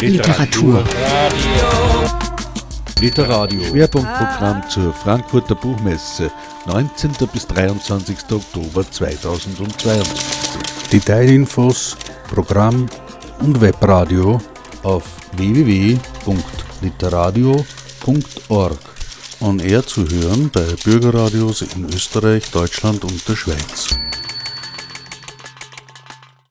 Literatur. Literradio. Schwerpunktprogramm zur Frankfurter Buchmesse, 19. bis 23. Oktober 2022. Detailinfos, Programm und Webradio auf www.literadio.org. On Air zu hören bei Bürgerradios in Österreich, Deutschland und der Schweiz.